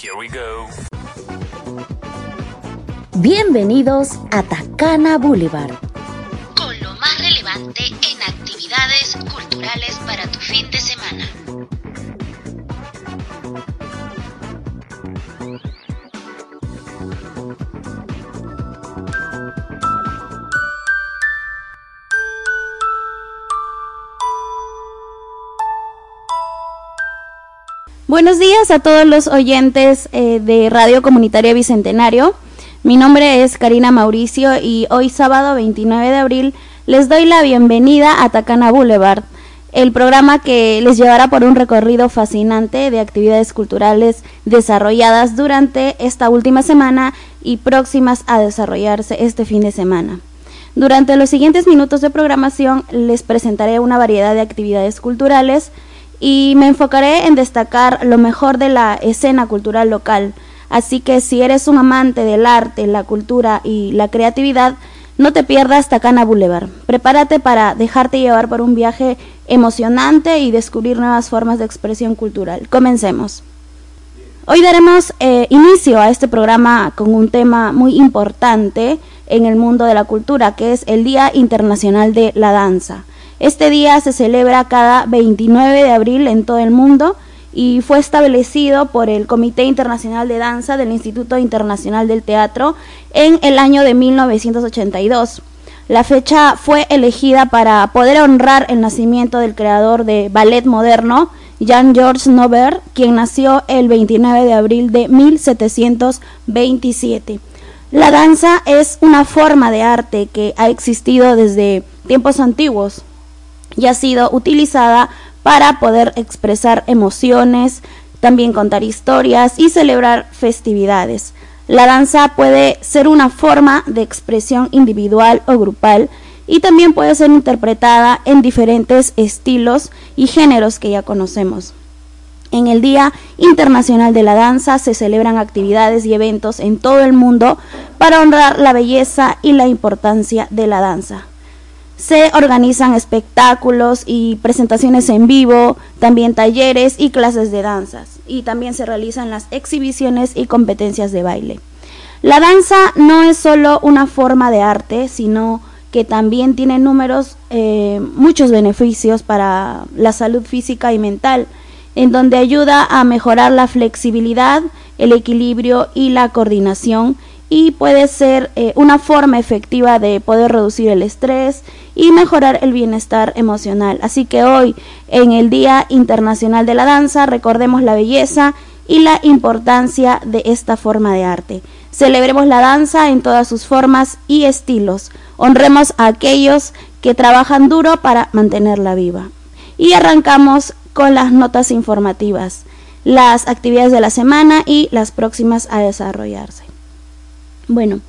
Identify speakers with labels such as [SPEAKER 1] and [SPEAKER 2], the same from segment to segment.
[SPEAKER 1] Here we go.
[SPEAKER 2] Bienvenidos a Tacana Boulevard.
[SPEAKER 3] Buenos días a todos los oyentes eh, de Radio Comunitaria Bicentenario. Mi nombre es Karina Mauricio y hoy sábado 29 de abril les doy la bienvenida a Tacana Boulevard, el programa que les llevará por un recorrido fascinante de actividades culturales desarrolladas durante esta última semana y próximas a desarrollarse este fin de semana. Durante los siguientes minutos de programación les presentaré una variedad de actividades culturales y me enfocaré en destacar lo mejor de la escena cultural local. Así que si eres un amante del arte, la cultura y la creatividad, no te pierdas Tacana Boulevard. Prepárate para dejarte llevar por un viaje emocionante y descubrir nuevas formas de expresión cultural. Comencemos. Hoy daremos eh, inicio a este programa con un tema muy importante en el mundo de la cultura, que es el Día Internacional de la Danza. Este día se celebra cada 29 de abril en todo el mundo y fue establecido por el Comité Internacional de Danza del Instituto Internacional del Teatro en el año de 1982. La fecha fue elegida para poder honrar el nacimiento del creador de ballet moderno, Jean-Georges Nover, quien nació el 29 de abril de 1727. La danza es una forma de arte que ha existido desde tiempos antiguos, y ha sido utilizada para poder expresar emociones, también contar historias y celebrar festividades. La danza puede ser una forma de expresión individual o grupal y también puede ser interpretada en diferentes estilos y géneros que ya conocemos. En el Día Internacional de la Danza se celebran actividades y eventos en todo el mundo para honrar la belleza y la importancia de la danza. Se organizan espectáculos y presentaciones en vivo, también talleres y clases de danzas. Y también se realizan las exhibiciones y competencias de baile. La danza no es solo una forma de arte, sino que también tiene números, eh, muchos beneficios para la salud física y mental, en donde ayuda a mejorar la flexibilidad, el equilibrio y la coordinación y puede ser eh, una forma efectiva de poder reducir el estrés y mejorar el bienestar emocional. Así que hoy, en el Día Internacional de la Danza, recordemos la belleza y la importancia de esta forma de arte. Celebremos la danza en todas sus formas y estilos. Honremos a aquellos que trabajan duro para mantenerla viva. Y arrancamos con las notas informativas, las actividades de la semana y las próximas a desarrollarse. Bueno,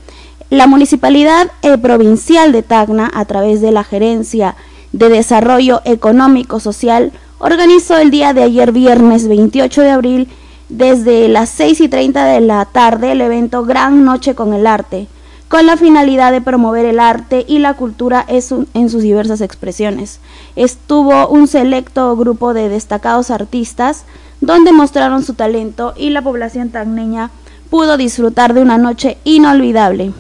[SPEAKER 3] la Municipalidad eh, Provincial de Tacna, a través de la Gerencia de Desarrollo Económico Social, organizó el día de ayer viernes 28 de abril desde las 6 y 30 de la tarde el evento Gran Noche con el Arte, con la finalidad de promover el arte y la cultura en sus diversas expresiones. Estuvo un selecto grupo de destacados artistas donde mostraron su talento y la población tagneña pudo disfrutar de una noche inolvidable.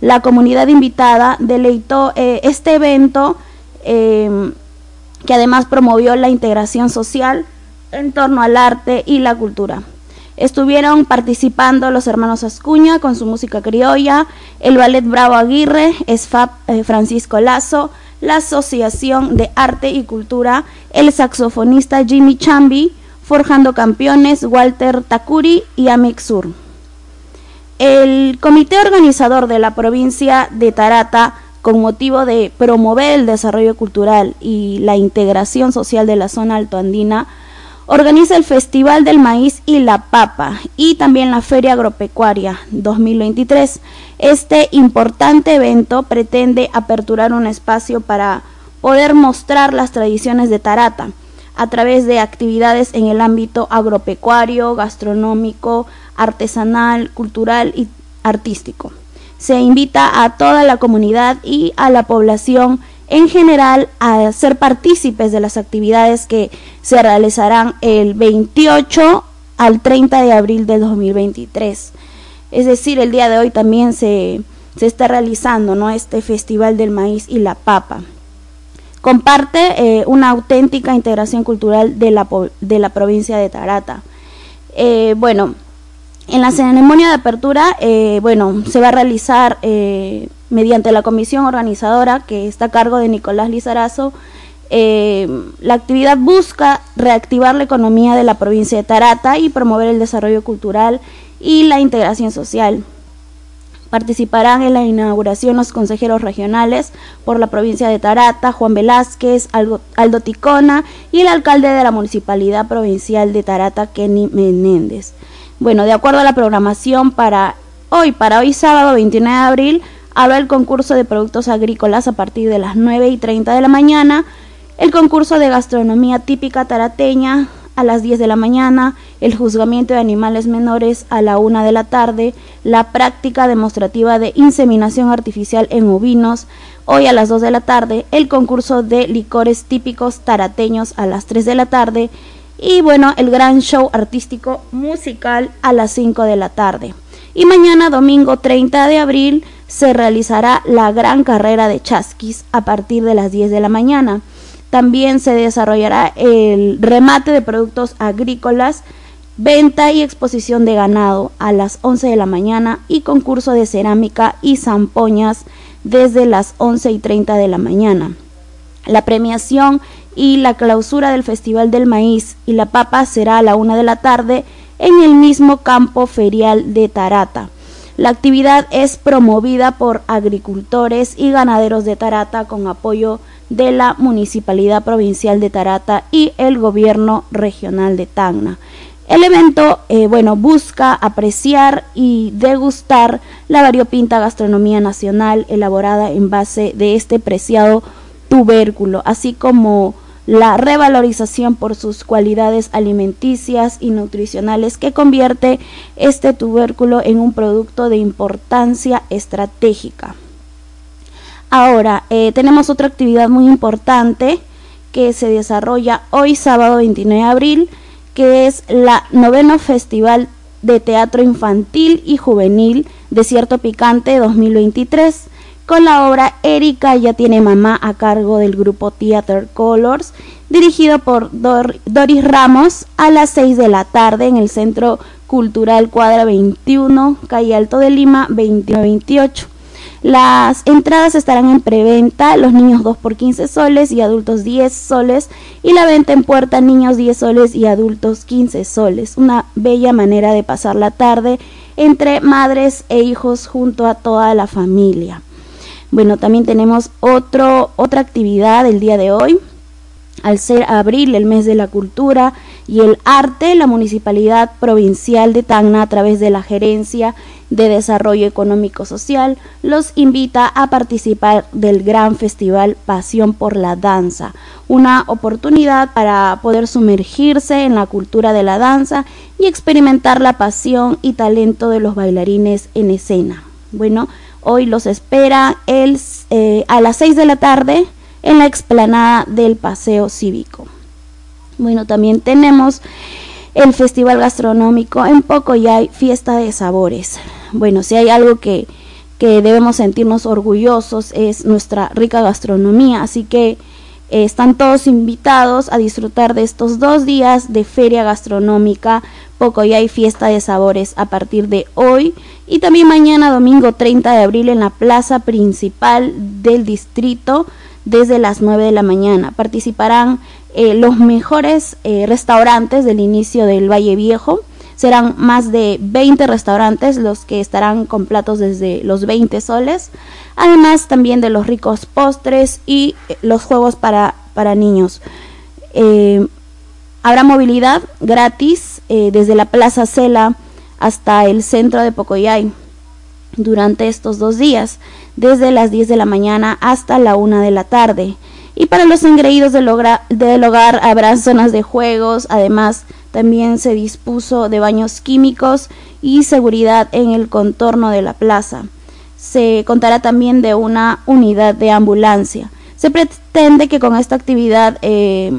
[SPEAKER 3] La comunidad invitada deleitó eh, este evento em, que además promovió la integración social en torno al arte y la cultura. Estuvieron participando los hermanos Ascuña con su música criolla, el ballet Bravo Aguirre, SFAP eh, Francisco Lazo, la Asociación de Arte y Cultura, el saxofonista Jimmy Chambi, Forjando Campeones, Walter Takuri y Amix Sur. El comité organizador de la provincia de Tarata, con motivo de promover el desarrollo cultural y la integración social de la zona altoandina, organiza el Festival del Maíz y la Papa y también la Feria Agropecuaria 2023. Este importante evento pretende aperturar un espacio para poder mostrar las tradiciones de Tarata a través de actividades en el ámbito agropecuario, gastronómico, artesanal, cultural y artístico. Se invita a toda la comunidad y a la población en general a ser partícipes de las actividades que se realizarán el 28 al 30 de abril de 2023. Es decir, el día de hoy también se, se está realizando ¿no? este Festival del Maíz y la Papa. Comparte eh, una auténtica integración cultural de la, de la provincia de Tarata. Eh, bueno, en la ceremonia de apertura, eh, bueno, se va a realizar mediante la comisión organizadora que está a cargo de Nicolás Lizarazo. la actividad busca reactivar la economía de la provincia de Tarata y promover el desarrollo cultural y la integración social. Participarán en la inauguración los consejeros regionales por la provincia de Tarata, Juan Velázquez, Aldo, Ticona y el alcalde de la Municipalidad Provincial de Tarata, Kenny Menéndez. Bueno, de acuerdo a la programación para hoy, para hoy sábado 29 de abril, habrá el concurso de productos agrícolas a partir de las 9 y 30 de la mañana, el concurso de gastronomía típica tarateña a las 10 de la mañana, el juzgamiento de animales menores a la 1 de la tarde, la práctica demostrativa de inseminación artificial en ovinos, hoy a las 2 de la tarde, el concurso de licores típicos tarateños a las 3 de la tarde y bueno, el gran show artístico musical a las 5 de la tarde. Y mañana, domingo 30 de abril, se realizará la gran carrera de chasquis a partir de las 10 de la mañana. También se desarrollará el remate de productos agrícolas, venta y exposición de ganado a las 11 de la mañana y concurso de cerámica y zampoñas desde las 11 y 30 de la mañana. La premiación y la clausura del Festival del Maíz y la Papa será a la 1 de la tarde en el mismo campo ferial de Tarata. La actividad es promovida por agricultores y ganaderos de Tarata con apoyo de la Municipalidad Provincial de Tarata y el Gobierno Regional de Tacna. El evento, eh, bueno, busca apreciar y degustar la variopinta gastronomía nacional elaborada en base de este preciado tubérculo, así como la revalorización por sus cualidades alimenticias y nutricionales que convierte este tubérculo en un producto de importancia estratégica. Ahora, eh, tenemos otra actividad muy importante que se desarrolla hoy sábado 29 de abril, que es la noveno Festival de Teatro Infantil y Juvenil Desierto Picante 2023 con la obra Erika ya tiene mamá a cargo del grupo Theater Colors, dirigido por Doris Ramos a las 6 de la tarde en el Centro Cultural Cuadra 21, calle Alto de Lima 2128. Las entradas estarán en preventa, los niños 2 por 15 soles y adultos 10 soles y la venta en puerta niños 10 soles y adultos 15 soles. Una bella manera de pasar la tarde entre madres e hijos junto a toda la familia. Bueno, también tenemos otro, otra actividad el día de hoy. Al ser abril, el mes de la cultura y el arte, la Municipalidad Provincial de Tacna, a través de la Gerencia de Desarrollo Económico Social, los invita a participar del gran festival Pasión por la Danza, una oportunidad para poder sumergirse en la cultura de la danza y experimentar la pasión y talento de los bailarines en escena. Bueno, Hoy los espera el, eh, a las 6 de la tarde en la explanada del Paseo Cívico. Bueno, también tenemos el Festival Gastronómico en Pocoyay, Fiesta de Sabores. Bueno, si hay algo que, que debemos sentirnos orgullosos es nuestra rica gastronomía, así que eh, están todos invitados a disfrutar de estos dos días de feria gastronómica Pocoyay Fiesta de Sabores a partir de hoy y también mañana domingo 30 de abril en la plaza principal del distrito desde las 9 de la mañana. Participarán eh, los mejores eh, restaurantes del inicio del Valle Viejo. Serán más de 20 restaurantes los que estarán con platos desde los 20 soles además también de los ricos postres y eh, los juegos para, para niños. Eh, habrá movilidad gratis eh, desde la Plaza Cela hasta el centro de Pocoyay durante estos dos días, desde las 10 de la mañana hasta la 1 de la tarde. Y para los engreídos del, hogar habrá zonas de juegos, además también se dispuso de baños químicos y seguridad en el contorno de la plaza se contará también de una unidad de ambulancia. Se pretende que con esta actividad eh,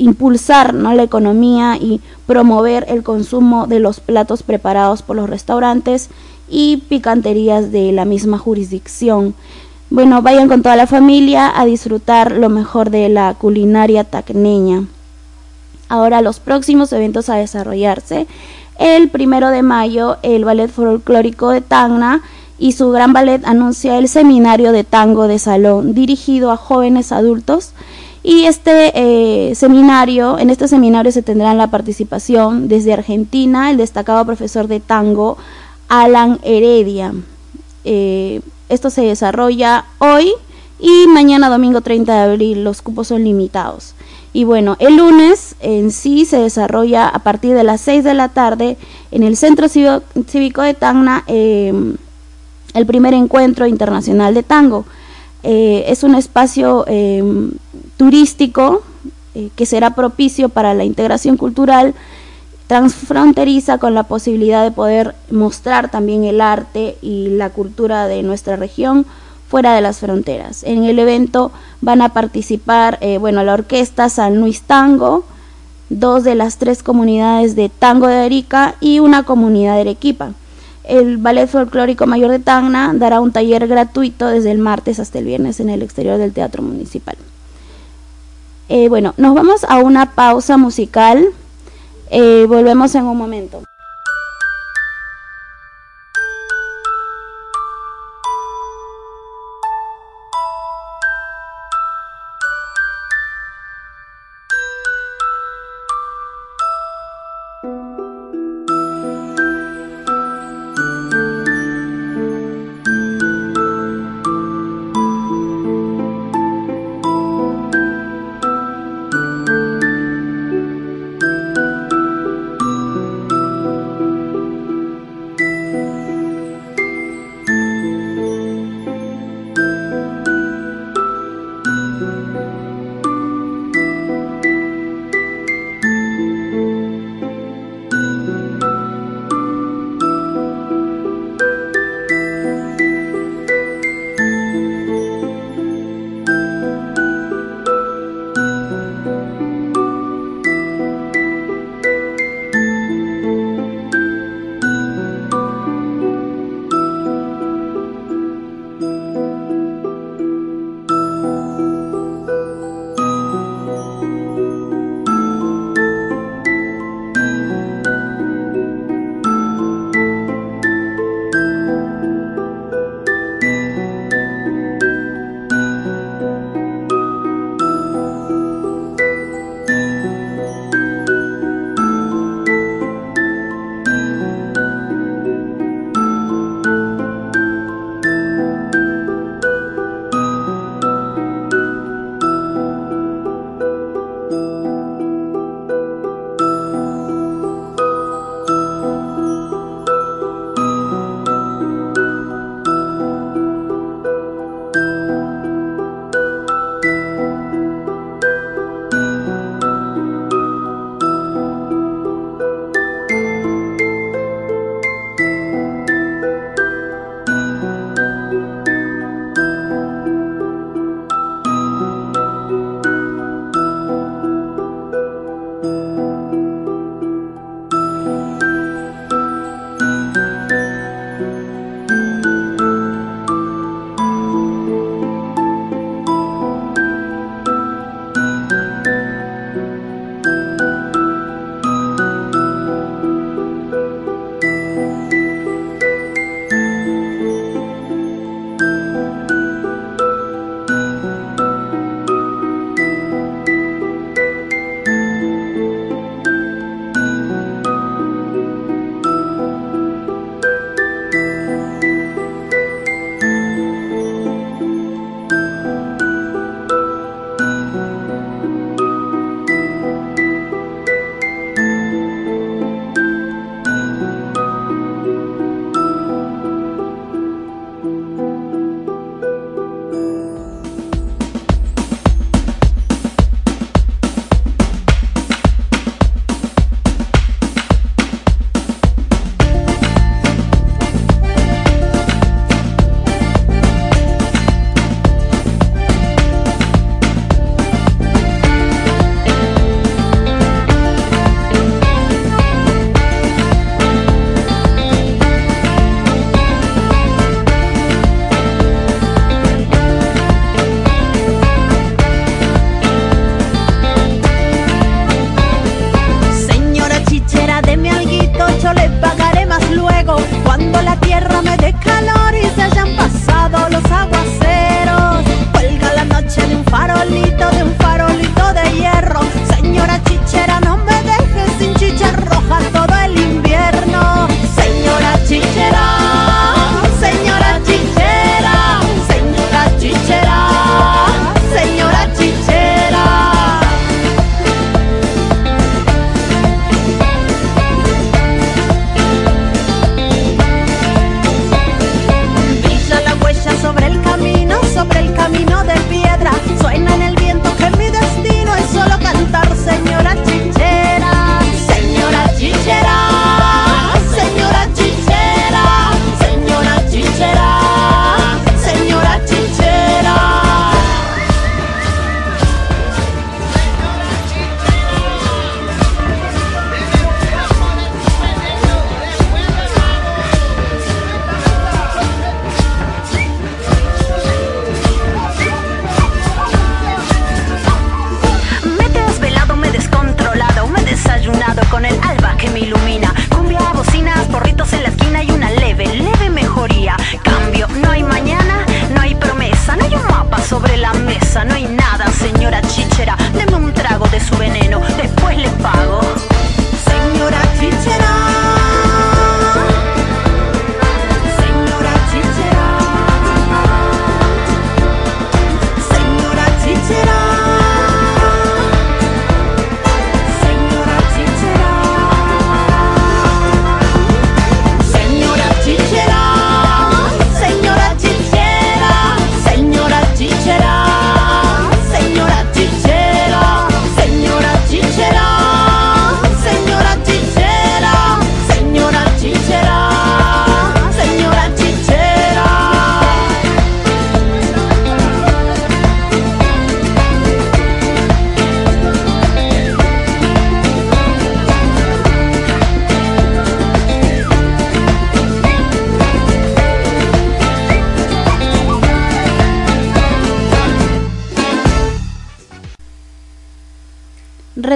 [SPEAKER 3] impulsar ¿no? la economía y promover el consumo de los platos preparados por los restaurantes y picanterías de la misma jurisdicción. Bueno, vayan con toda la familia a disfrutar lo mejor de la culinaria tacneña. Ahora los próximos eventos a desarrollarse. El primero de mayo, el Ballet Folclórico de Tacna y su gran ballet anuncia el seminario de tango de salón dirigido a jóvenes adultos y este eh, seminario, en este seminario se tendrá la participación desde Argentina el destacado profesor de tango Alan Heredia. Eh, esto se desarrolla hoy y mañana domingo 30 de abril los cupos son limitados. Y bueno, el lunes en sí se desarrolla a partir de las 6 de la tarde en el Centro Cívico de Tacna em, el primer encuentro internacional de tango. Eh, es un espacio em, turístico eh, que será propicio para la integración cultural transfronteriza con la posibilidad de poder mostrar también el arte y la cultura de nuestra región fuera de las fronteras. En el evento van a participar, eh, bueno, la orquesta San Luis Tango, dos de las tres comunidades de tango de Arica y una comunidad de Arequipa. El Ballet Folclórico Mayor de Tacna dará un taller gratuito desde el martes hasta el viernes en el exterior del Teatro Municipal. Eh, bueno, nos vamos a una pausa musical. Eh, volvemos en un momento.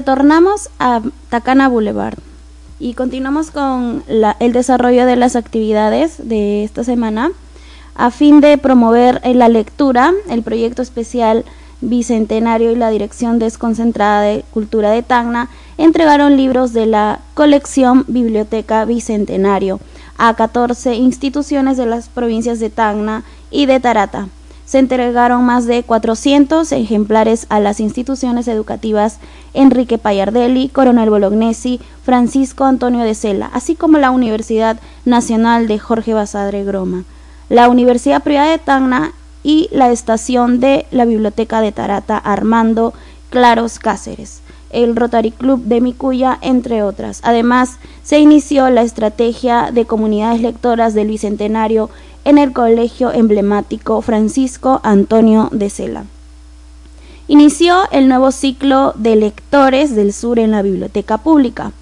[SPEAKER 3] Retornamos a Tacana Boulevard y continuamos con el desarrollo de las actividades de esta semana. A fin de promover la lectura, el proyecto especial Bicentenario y la Dirección Desconcentrada de Cultura de Tacna entregaron libros de la colección Biblioteca Bicentenario a 14 instituciones de las provincias de Tacna y de Tarata se entregaron más de 400 ejemplares a las instituciones educativas Enrique Payardelli, Coronel Bolognesi, Francisco Antonio de Sela, así como la Universidad Nacional de Jorge Basadre Groma, la Universidad Privada de Tacna y la estación de la Biblioteca de Tarata Armando Claros Cáceres el Rotary Club de Micuya, entre otras. Además, se inició la estrategia de comunidades lectoras del Bicentenario en el colegio emblemático Francisco Antonio de Sela. Inició el nuevo ciclo de lectores del sur en la biblioteca pública.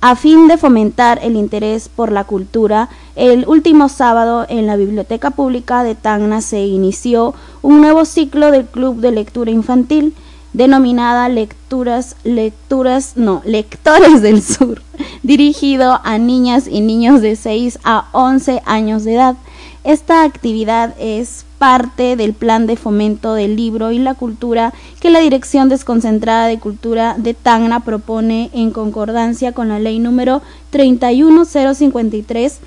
[SPEAKER 3] A fin de fomentar el interés por la cultura, el último sábado en la Biblioteca Pública de Tacna se inició un nuevo ciclo del Club de Lectura Infantil denominada Lecturas, Lecturas, no, Lectores del Sur, dirigido a niñas y niños de 6 a 11 años de edad. Esta actividad es parte del plan de fomento del libro y la cultura que la Dirección Desconcentrada de Cultura de Tacna propone en concordancia con la ley número 31053.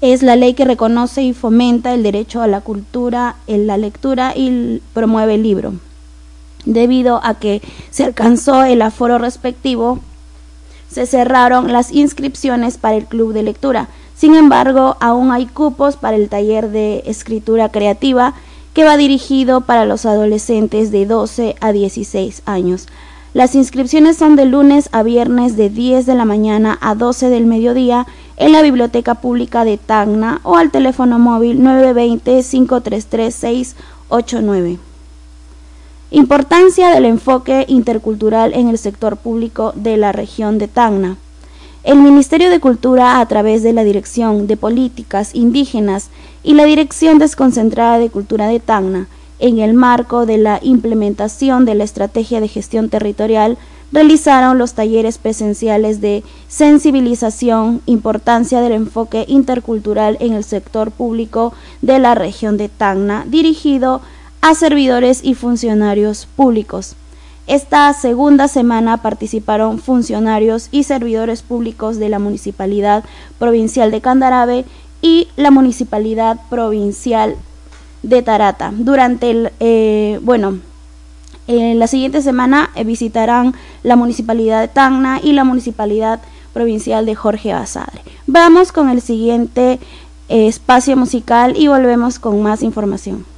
[SPEAKER 3] Es la ley que reconoce y fomenta el derecho a la cultura, en la lectura y promueve el libro. Debido a que se alcanzó el aforo respectivo, se cerraron las inscripciones para el club de lectura sin embargo, aún hay cupos para el taller de escritura creativa que va dirigido para los adolescentes de 12 a 16 años. Las inscripciones son de lunes a viernes de 10 de la mañana a 12 del mediodía en la Biblioteca Pública de Tacna o al teléfono móvil 920-533-689. Importancia del enfoque intercultural en el sector público de la región de Tacna. El Ministerio de Cultura, a través de la Dirección de Políticas Indígenas y la Dirección Desconcentrada de Cultura de Tacna, en el marco de la implementación de la Estrategia de Gestión Territorial, realizaron los talleres presenciales de sensibilización, importancia del enfoque intercultural en el sector público de la región de Tacna, dirigido a servidores y funcionarios públicos. Esta segunda semana participaron funcionarios y servidores públicos de la Municipalidad Provincial de Candarave y la Municipalidad Provincial de Tarata. Durante el, eh, bueno, en la siguiente semana eh, visitarán la Municipalidad de Tacna y la Municipalidad Provincial de Jorge Basadre. Vamos con el siguiente eh, espacio musical y volvemos con más información.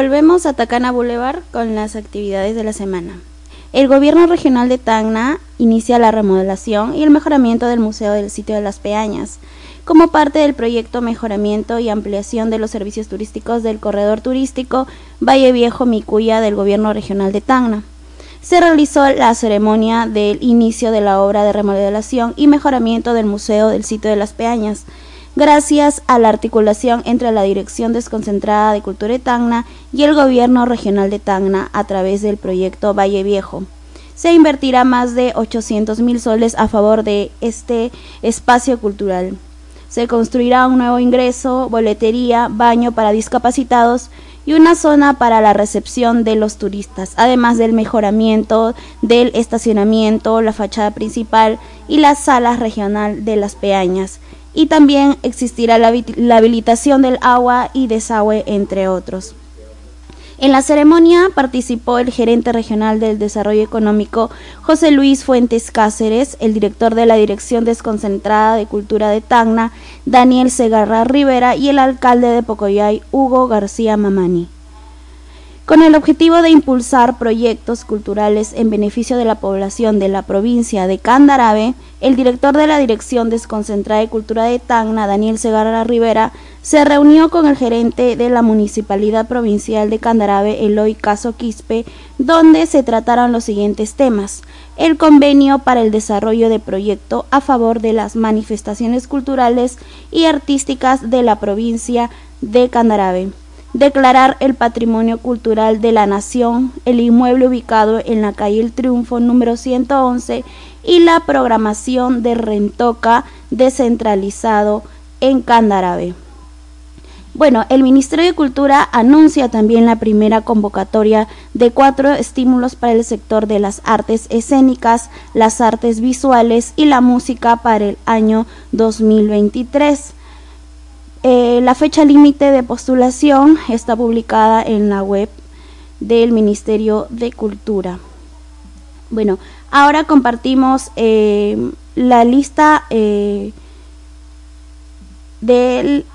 [SPEAKER 3] Volvemos a Tacana Boulevard con las actividades de la semana. El gobierno regional de Tacna inicia la remodelación y el mejoramiento del Museo del Sitio de las Peañas, como parte del proyecto Mejoramiento y Ampliación de los Servicios Turísticos del Corredor Turístico Valle Viejo Micuya del gobierno regional de Tacna. Se realizó la ceremonia del inicio de la obra de remodelación y mejoramiento del Museo del Sitio de las Peañas, gracias a la articulación entre la Dirección Desconcentrada de Cultura de Tacna y el Gobierno Regional de Tacna a través del proyecto Valle Viejo. Se invertirá más de 800 mil soles a favor de este espacio cultural. Se construirá un nuevo ingreso, boletería, baño para discapacitados y una zona para la recepción de los turistas, además del mejoramiento del estacionamiento, la fachada principal y la sala regional de las peañas y también existirá la, habilitación del agua y desagüe, entre otros. En la ceremonia participó el gerente regional del desarrollo económico José Luis Fuentes Cáceres, el director de la Dirección Desconcentrada de Cultura de Tacna, Daniel Segarra Rivera y el alcalde de Pocoyay, Hugo García Mamani. Con el objetivo de impulsar proyectos culturales en beneficio de la población de la provincia de Candarave, el director de la Dirección Desconcentrada de Cultura de Tacna, Daniel Segarra Rivera, se reunió con el gerente de la Municipalidad Provincial de Candarave, Eloy Caso Quispe, donde se trataron los siguientes temas. El convenio para el desarrollo de proyecto a favor de las manifestaciones culturales y artísticas de la provincia de Candarave declarar el patrimonio cultural de la nación, el inmueble ubicado en la calle El Triunfo número 111 y la programación de Rentoca descentralizado en Candarave. Bueno, el Ministerio de Cultura anuncia también la primera convocatoria de cuatro estímulos para el sector de las artes escénicas, las artes visuales y la música para el año 2023. Eh, la fecha límite de postulación está publicada en la web del Ministerio de Cultura. Bueno, ahora compartimos eh, la lista eh, del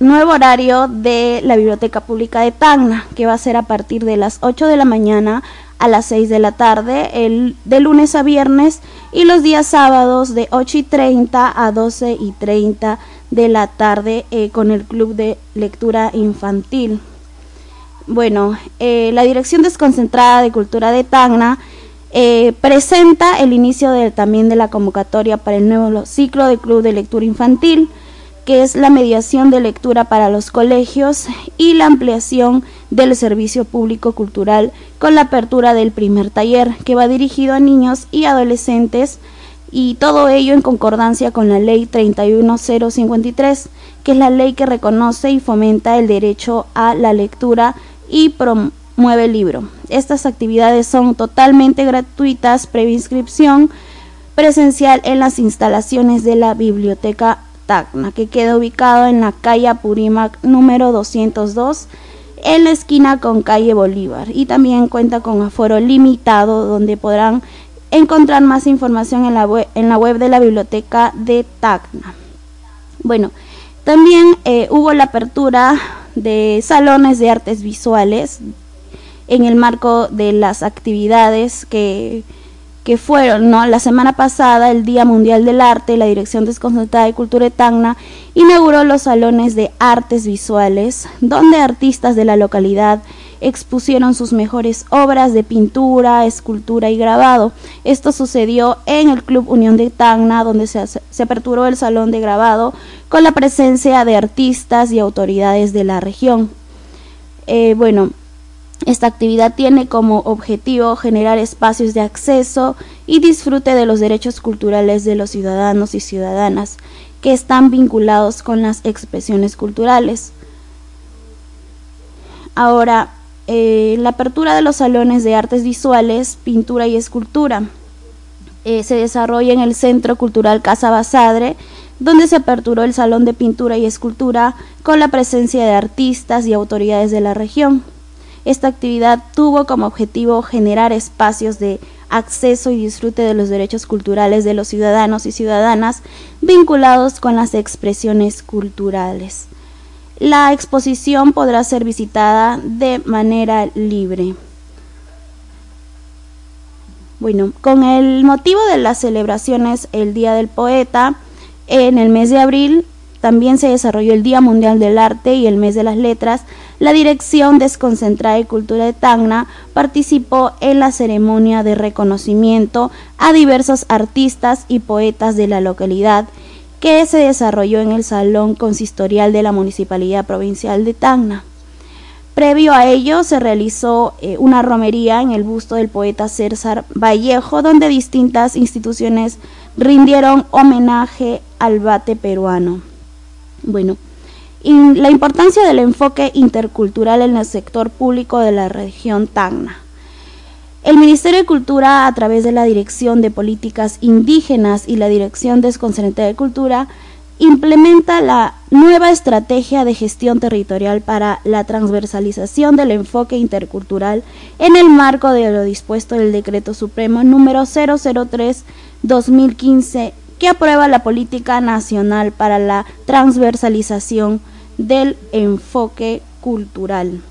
[SPEAKER 3] nuevo horario de la Biblioteca Pública de Tacna, que va a ser a partir de las 8 de la mañana a las 6 de la tarde, el, de lunes a viernes, y los días sábados de 8 y 30 a 12 y 30 de la tarde eh, con el Club de Lectura Infantil. Bueno, eh, la Dirección Desconcentrada de Cultura de Tacna eh, presenta el inicio también de la convocatoria para el nuevo ciclo de Club de Lectura Infantil, que es la mediación de lectura para los colegios y la ampliación del servicio público cultural con la apertura del primer taller, que va dirigido a niños y adolescentes y todo ello en concordancia con la ley 31053, que es la ley que reconoce y fomenta el derecho a la lectura y promueve el libro. Estas actividades son totalmente gratuitas, previa inscripción presencial en las instalaciones de la Biblioteca Tacna, que queda ubicado en la calle Apurímac número 202 en la esquina con calle Bolívar y también cuenta con aforo limitado donde podrán encontrar más información en la web, en la web de la biblioteca de Tacna. Bueno, también eh, hubo la apertura de salones de artes visuales en el marco de las actividades que, que fueron, ¿no? La semana pasada, el Día Mundial del Arte, la Dirección Desconcentrada de Cultura de Tacna inauguró los salones de artes visuales, donde artistas de la localidad expusieron sus mejores obras de pintura, escultura y grabado. Esto sucedió en el Club Unión de Tacna, donde se, aperturó el salón de grabado con la presencia de artistas y autoridades de la región. Eh, bueno, esta actividad tiene como objetivo generar espacios de acceso y disfrute de los derechos culturales de los ciudadanos y ciudadanas que están vinculados con las expresiones culturales. Ahora, eh, la apertura de los salones de artes visuales, pintura y escultura. Eh, se desarrolla en el Centro Cultural Casa Basadre, donde se aperturó el Salón de Pintura y Escultura con la presencia de artistas y autoridades de la región. Esta actividad tuvo como objetivo generar espacios de acceso y disfrute de los derechos culturales de los ciudadanos y ciudadanas vinculados con las expresiones culturales. La exposición podrá ser visitada de manera libre. Bueno, con el motivo de las celebraciones el Día del Poeta, en el mes de abril también se desarrolló el Día Mundial del Arte y el Mes de las Letras. La Dirección Desconcentrada de Cultura de Tacna participó en la ceremonia de reconocimiento a diversos artistas y poetas de la localidad que se desarrolló en el Salón Consistorial de la Municipalidad Provincial de Tacna. Previo a ello se realizó eh, una romería en el busto del poeta César Vallejo, donde distintas instituciones rindieron homenaje al bate peruano. Bueno, la importancia del enfoque intercultural en el sector público de la región Tacna. El Ministerio de Cultura, a través de la Dirección de Políticas Indígenas y la Dirección Desconcentrada de Cultura, implementa la nueva estrategia de gestión territorial para la transversalización del enfoque intercultural en el marco de lo dispuesto del Decreto Supremo número 003-2015 que aprueba la Política Nacional para la Transversalización del Enfoque Cultural.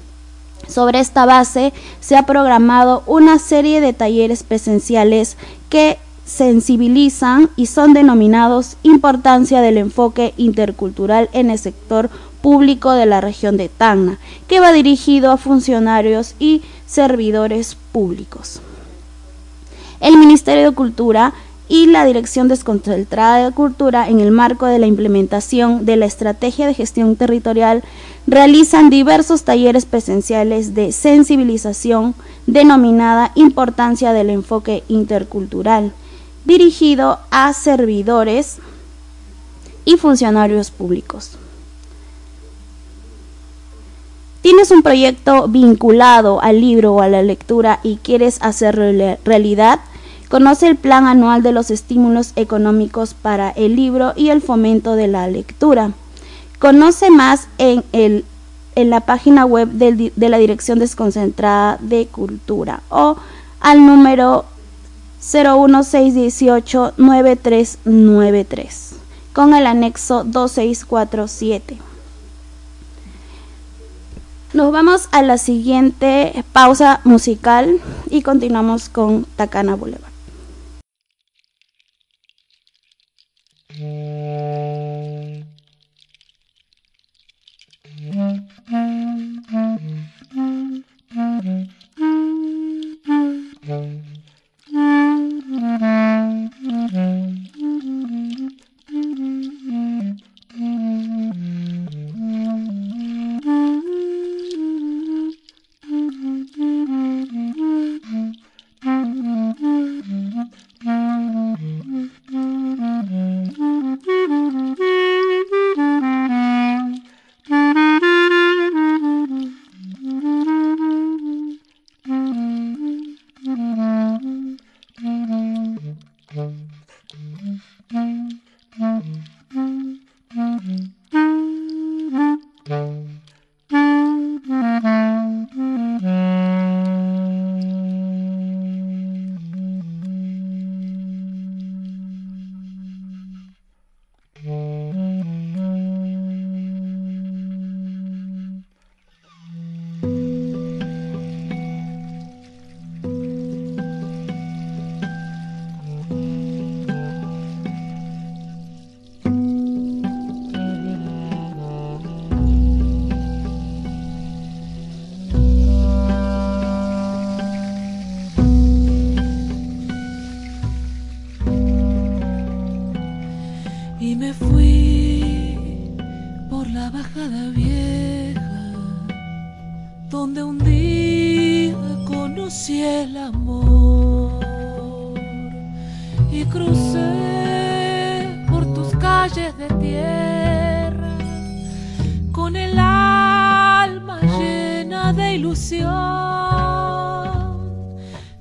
[SPEAKER 3] Sobre esta base se ha programado una serie de talleres presenciales que sensibilizan y son denominados Importancia del enfoque intercultural en el sector público de la región de Tacna, que va dirigido a funcionarios y servidores públicos. El Ministerio de Cultura y la Dirección Desconcentrada de Cultura, en el marco de la implementación de la Estrategia de Gestión Territorial, realizan diversos talleres presenciales de sensibilización denominada Importancia del Enfoque Intercultural, dirigido a servidores y funcionarios públicos. ¿Tienes un proyecto vinculado al libro o a la lectura y quieres hacerlo realidad? Conoce el plan anual de los estímulos económicos para el libro y el fomento de la lectura. Conoce más en, el, en la página web de la Dirección Desconcentrada de Cultura o al número 01618-9393 con el anexo 2647. Nos vamos a la siguiente pausa musical y continuamos con Takana Boulevard.
[SPEAKER 1] Mm-hmm.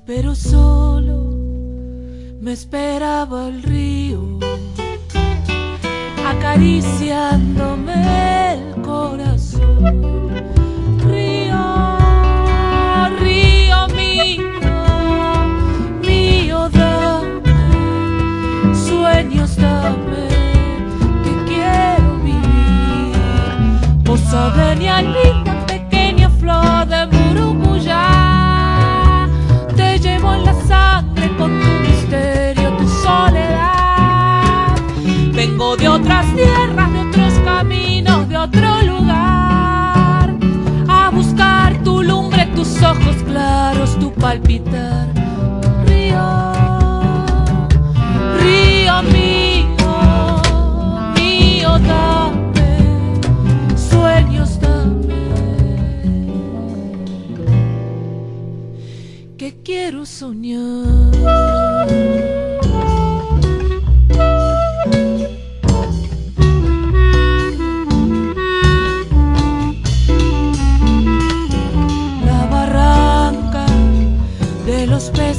[SPEAKER 1] pero solo me esperaba el río, acariciándome el corazón. Río, río mío, mío, dame, sueños dame, que quiero vivir, vos saben y otro lugar, a buscar tu lumbre, tus ojos claros, tu palpitar. Río, río mío, mío, dame, sueños dame, que quiero soñar.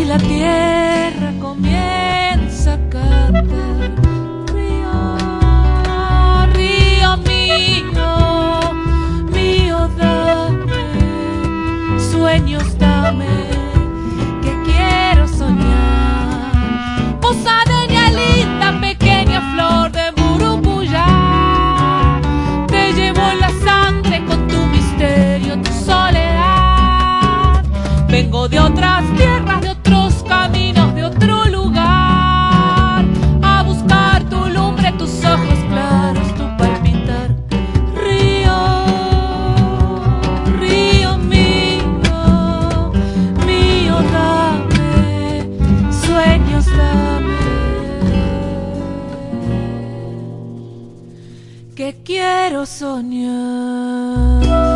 [SPEAKER 1] y la tierra comienza a cantar. Río, río mío, mío dame, sueños dame, que quiero soñar. Posada linda, pequeña flor de burubuyá, te llevo la sangre con tu misterio, tu soledad. Vengo de otras tierras, quiero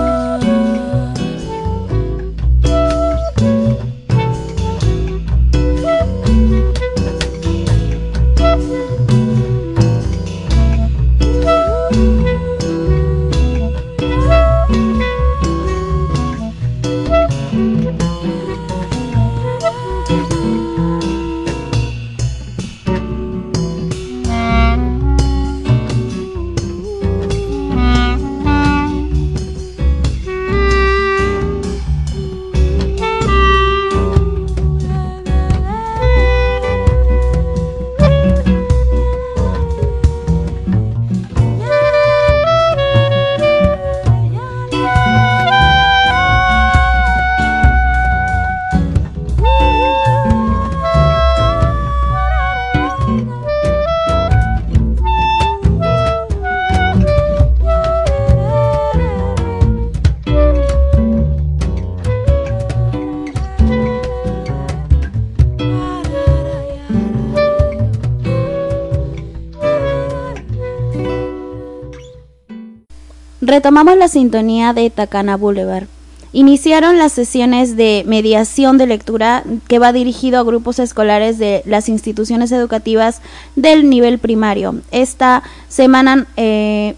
[SPEAKER 3] Retomamos la sintonía de Tacana Boulevard. Iniciaron las sesiones de mediación de lectura que va dirigido a grupos escolares de las instituciones educativas del nivel primario. Esta semana eh,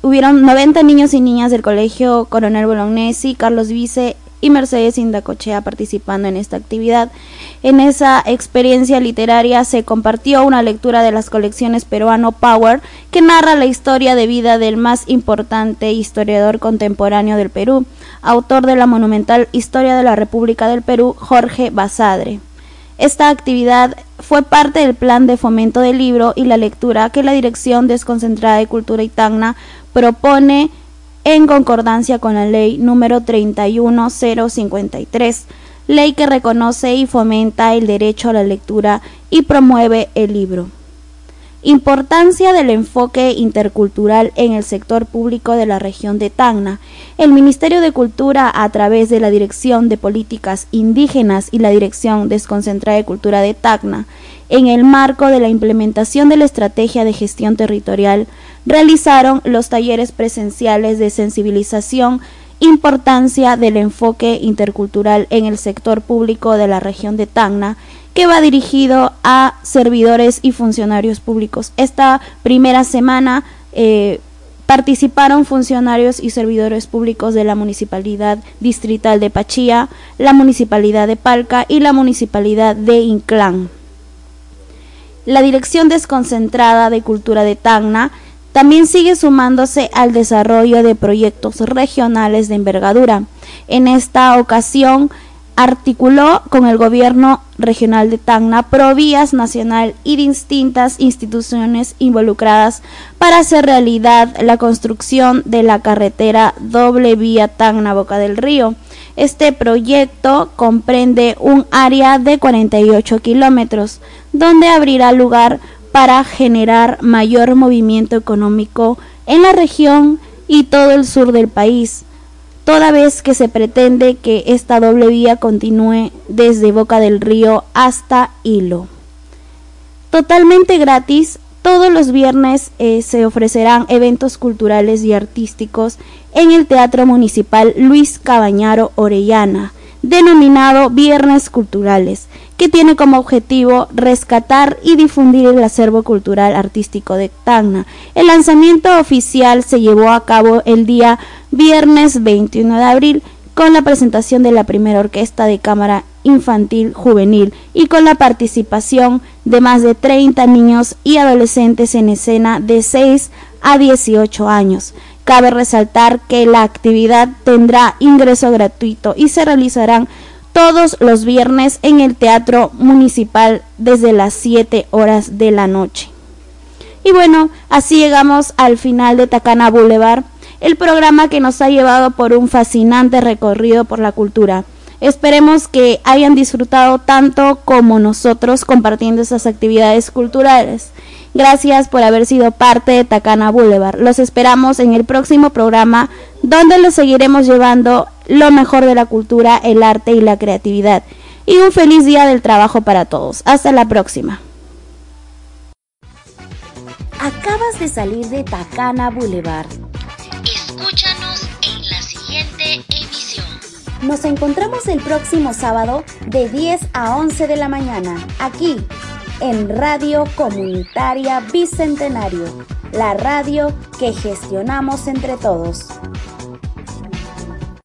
[SPEAKER 3] hubieron 90 niños y niñas del Colegio Coronel Bolognesi, Carlos Vice y Mercedes Indacochea participando en esta actividad. En esa experiencia literaria se compartió una lectura de las colecciones Peruano Power que narra la historia de vida del más importante historiador contemporáneo del Perú, autor de la monumental Historia de la República del Perú, Jorge Basadre. Esta actividad fue parte del plan de fomento del libro y la lectura que la Dirección Desconcentrada de Cultura y Tacna propone en concordancia con la ley número 31053, ley que reconoce y fomenta el derecho a la lectura y promueve el libro. Importancia del enfoque intercultural en el sector público de la región de Tacna. El Ministerio de Cultura, a través de la Dirección de Políticas Indígenas y la Dirección Desconcentrada de Cultura de Tacna, en el marco de la implementación de la Estrategia de Gestión Territorial, realizaron los talleres presenciales de sensibilización importancia del enfoque intercultural en el sector público de la región de Tacna que va dirigido a servidores y funcionarios públicos. Esta primera semana eh, participaron funcionarios y servidores públicos de la Municipalidad Distrital de Pachía, la Municipalidad de Palca y la Municipalidad de Inclán. La Dirección Desconcentrada de Cultura de Tacna también sigue sumándose al desarrollo de proyectos regionales de envergadura. En esta ocasión, articuló con el gobierno regional de Tacna, Provías Nacional y distintas instituciones involucradas para hacer realidad la construcción de la carretera doble vía Tacna Boca del Río. Este proyecto comprende un área de 48 kilómetros, donde abrirá lugar para generar mayor movimiento económico en la región y todo el sur del país, toda vez que se pretende que esta doble vía continúe desde Boca del Río hasta Hilo. Totalmente gratis, todos los viernes eh, se ofrecerán eventos culturales y artísticos en el Teatro Municipal Luis Cabañaro Orellana, denominado Viernes Culturales, que tiene como objetivo rescatar y difundir el acervo cultural artístico de Tacna. El lanzamiento oficial se llevó a cabo el día viernes 21 de abril con la presentación de la primera orquesta de cámara infantil juvenil y con la participación de más de 30 niños y adolescentes en escena de 6 a 18 años. Cabe resaltar que la actividad tendrá ingreso gratuito y se realizarán todos los viernes en el Teatro Municipal desde las 7 horas de la noche. Y bueno, así llegamos al final de Tacana Boulevard, el programa que nos ha llevado por un fascinante recorrido por la cultura. Esperemos que hayan disfrutado tanto como nosotros compartiendo esas actividades culturales. Gracias por haber sido parte de Tacana Boulevard. Los esperamos en el próximo programa donde les seguiremos llevando lo mejor de la cultura, el arte y la creatividad. Y un feliz día del trabajo para todos. Hasta la próxima.
[SPEAKER 2] Acabas de salir de Tacana Boulevard.
[SPEAKER 4] Escúchanos en la siguiente emisión.
[SPEAKER 2] Nos encontramos el próximo sábado de 10 a 11 de la mañana, aquí en Radio Comunitaria Bicentenario, la radio que gestionamos entre todos.